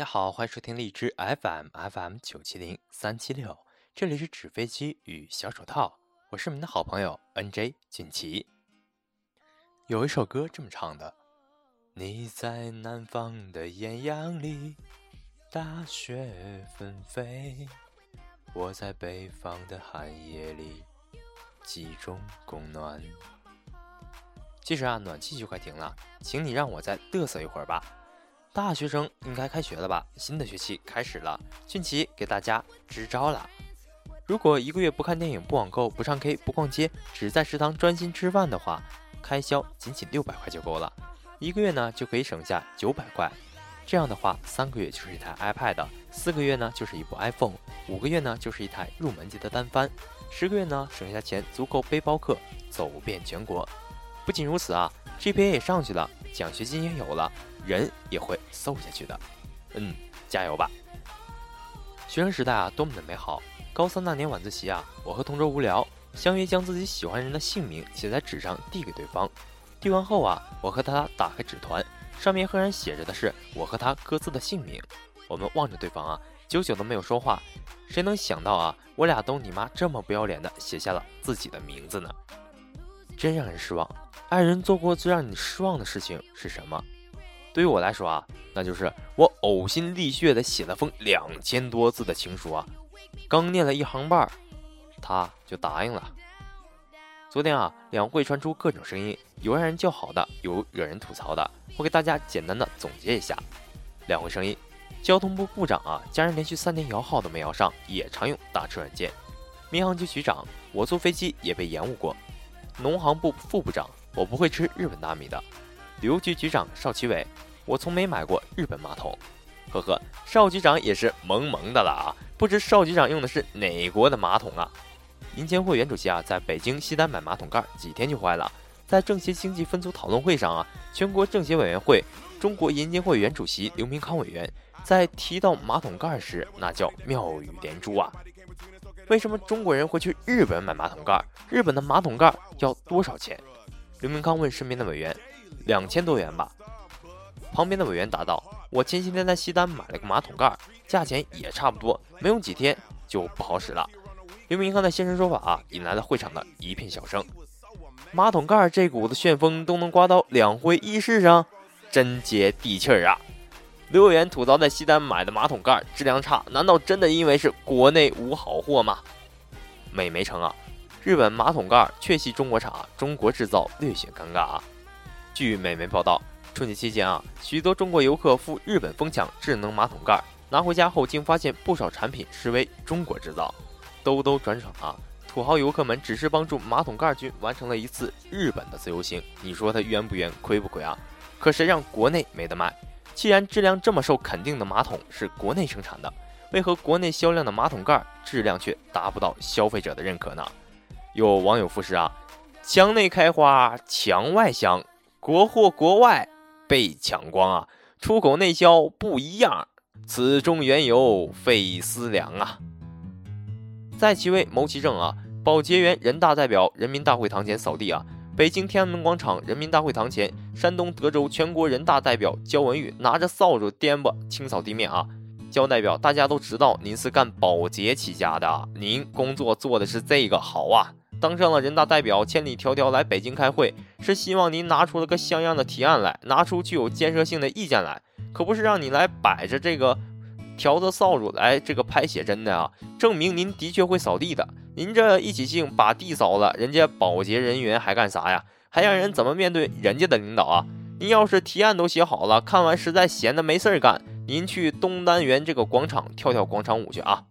大家好，欢迎收听荔枝 FM FM 九七零三七六，这里是纸飞机与小手套，我是你们的好朋友 NJ 锦旗。有一首歌这么唱的：你在南方的艳阳里，大雪纷飞；我在北方的寒夜里，集中供暖。其实啊，暖气就快停了，请你让我再嘚瑟一会儿吧。大学生应该开学了吧？新的学期开始了，俊奇给大家支招了。如果一个月不看电影、不网购、不唱 K、不逛街，只在食堂专心吃饭的话，开销仅仅六百块就够了。一个月呢就可以省下九百块。这样的话，三个月就是一台 iPad，四个月呢就是一部 iPhone，五个月呢就是一台入门级的单反，十个月呢省下钱足够背包客走遍全国。不仅如此啊，GPA 也上去了，奖学金也有了。人也会瘦下去的，嗯，加油吧！学生时代啊，多么的美好！高三那年晚自习啊，我和同桌无聊，相约将自己喜欢人的姓名写在纸上递给对方。递完后啊，我和他打开纸团，上面赫然写着的是我和他各自的姓名。我们望着对方啊，久久都没有说话。谁能想到啊，我俩都你妈这么不要脸的写下了自己的名字呢？真让人失望！爱人做过最让你失望的事情是什么？对于我来说啊，那就是我呕心沥血的写了封两千多字的情书啊，刚念了一行半，他就答应了。昨天啊，两会传出各种声音，有让人叫好的，有惹人吐槽的。我给大家简单的总结一下：两会声音，交通部部长啊，家人连续三天摇号都没摇上，也常用打车软件。民航局局长，我坐飞机也被延误过。农行部副部长，我不会吃日本大米的。旅游局局长邵奇伟，我从没买过日本马桶，呵呵，邵局长也是萌萌的了啊！不知邵局长用的是哪国的马桶啊？银监会原主席啊，在北京西单买马桶盖，几天就坏了。在政协经济分组讨论会上啊，全国政协委员会中国银监会原主席刘明康委员在提到马桶盖时，那叫妙语连珠啊！为什么中国人会去日本买马桶盖？日本的马桶盖要多少钱？刘明康问身边的委员。两千多元吧。旁边的委员答道：“我前些天在西单买了个马桶盖，价钱也差不多，没用几天就不好使了。”刘明康的现身说法啊，引来了会场的一片笑声。马桶盖这股子旋风都能刮到两会议事上，真接地气儿啊！刘委员吐槽在西单买的马桶盖质量差，难道真的因为是国内无好货吗？美没成啊！日本马桶盖确系中国产，中国制造略显尴尬啊！据美媒报道，春节期间啊，许多中国游客赴日本疯抢智能马桶盖，拿回家后竟发现不少产品实为中国制造。兜兜转转啊，土豪游客们只是帮助马桶盖君完成了一次日本的自由行，你说他冤不冤，亏不亏啊？可谁让国内没得卖？既然质量这么受肯定的马桶是国内生产的，为何国内销量的马桶盖质量却达不到消费者的认可呢？有网友附诗啊：墙内开花墙外香。国货国外被抢光啊！出口内销不一样，此中缘由费思量啊！在其位谋其政啊！保洁员人大代表人民大会堂前扫地啊！北京天安门广场人民大会堂前，山东德州全国人大代表焦文玉拿着扫帚颠簸清扫地面啊！焦代表，大家都知道您是干保洁起家的啊，您工作做的是这个好啊！当上了人大代表，千里迢迢来北京开会，是希望您拿出了个像样的提案来，拿出具有建设性的意见来，可不是让你来摆着这个条子扫帚来这个拍写真的啊！证明您的确会扫地的。您这一起劲把地扫了，人家保洁人员还干啥呀？还让人怎么面对人家的领导啊？您要是提案都写好了，看完实在闲的没事儿干，您去东单元这个广场跳跳广场舞去啊！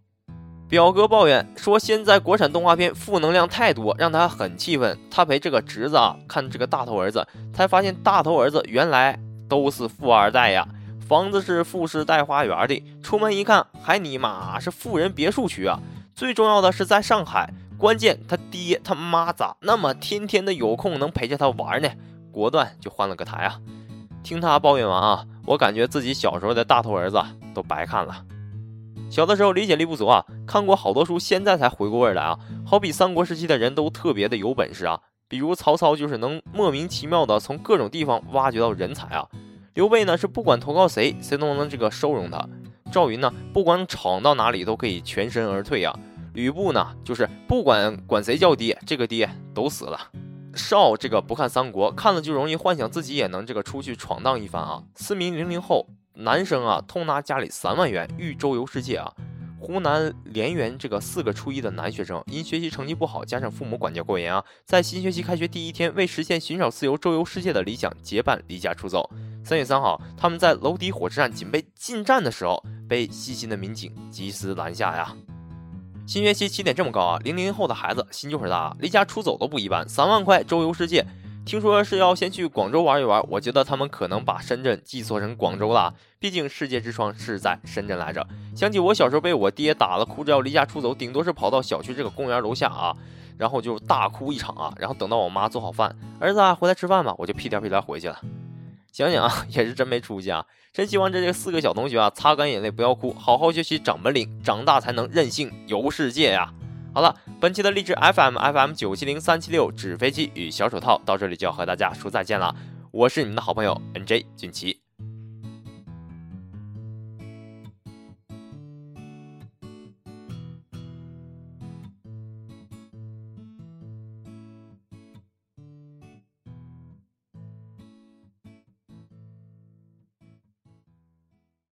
表哥抱怨说：“现在国产动画片负能量太多，让他很气愤。他陪这个侄子啊看这个大头儿子，才发现大头儿子原来都是富二代呀，房子是富士带花园的，出门一看还尼玛是富人别墅区啊！最重要的是在上海，关键他爹他妈咋那么天天的有空能陪着他玩呢？果断就换了个台啊！听他抱怨完啊，我感觉自己小时候的大头儿子都白看了。”小的时候理解力不足啊，看过好多书，现在才回过味来啊。好比三国时期的人都特别的有本事啊，比如曹操就是能莫名其妙的从各种地方挖掘到人才啊。刘备呢是不管投靠谁，谁都能这个收容他。赵云呢，不管闯到哪里都可以全身而退啊。吕布呢，就是不管管谁叫爹，这个爹都死了。少这个不看三国，看了就容易幻想自己也能这个出去闯荡一番啊。四名零零后男生啊，偷拿家里三万元欲周游世界啊。湖南涟源这个四个初一的男学生，因学习成绩不好，加上父母管教过严啊，在新学期开学第一天，为实现寻找自由、周游世界的理想，结伴离家出走。三月三号，他们在娄底火车站准备进站的时候，被细心的民警及时拦下呀。新学期起点这么高啊，零零后的孩子心就很大，离家出走都不一般，三万块周游世界。听说是要先去广州玩一玩，我觉得他们可能把深圳记错成广州了。毕竟世界之窗是在深圳来着。想起我小时候被我爹打了，哭着要离家出走，顶多是跑到小区这个公园楼下啊，然后就大哭一场啊，然后等到我妈做好饭，儿子啊回来吃饭吧，我就屁颠屁颠回去了。想想啊，也是真没出息啊！真希望这这四个小同学啊，擦干眼泪不要哭，好好学习长本领，长大才能任性游世界呀！好了，本期的励志 FM FM 九七零三七六纸飞机与小手套到这里就要和大家说再见了。我是你们的好朋友 NJ 俊奇。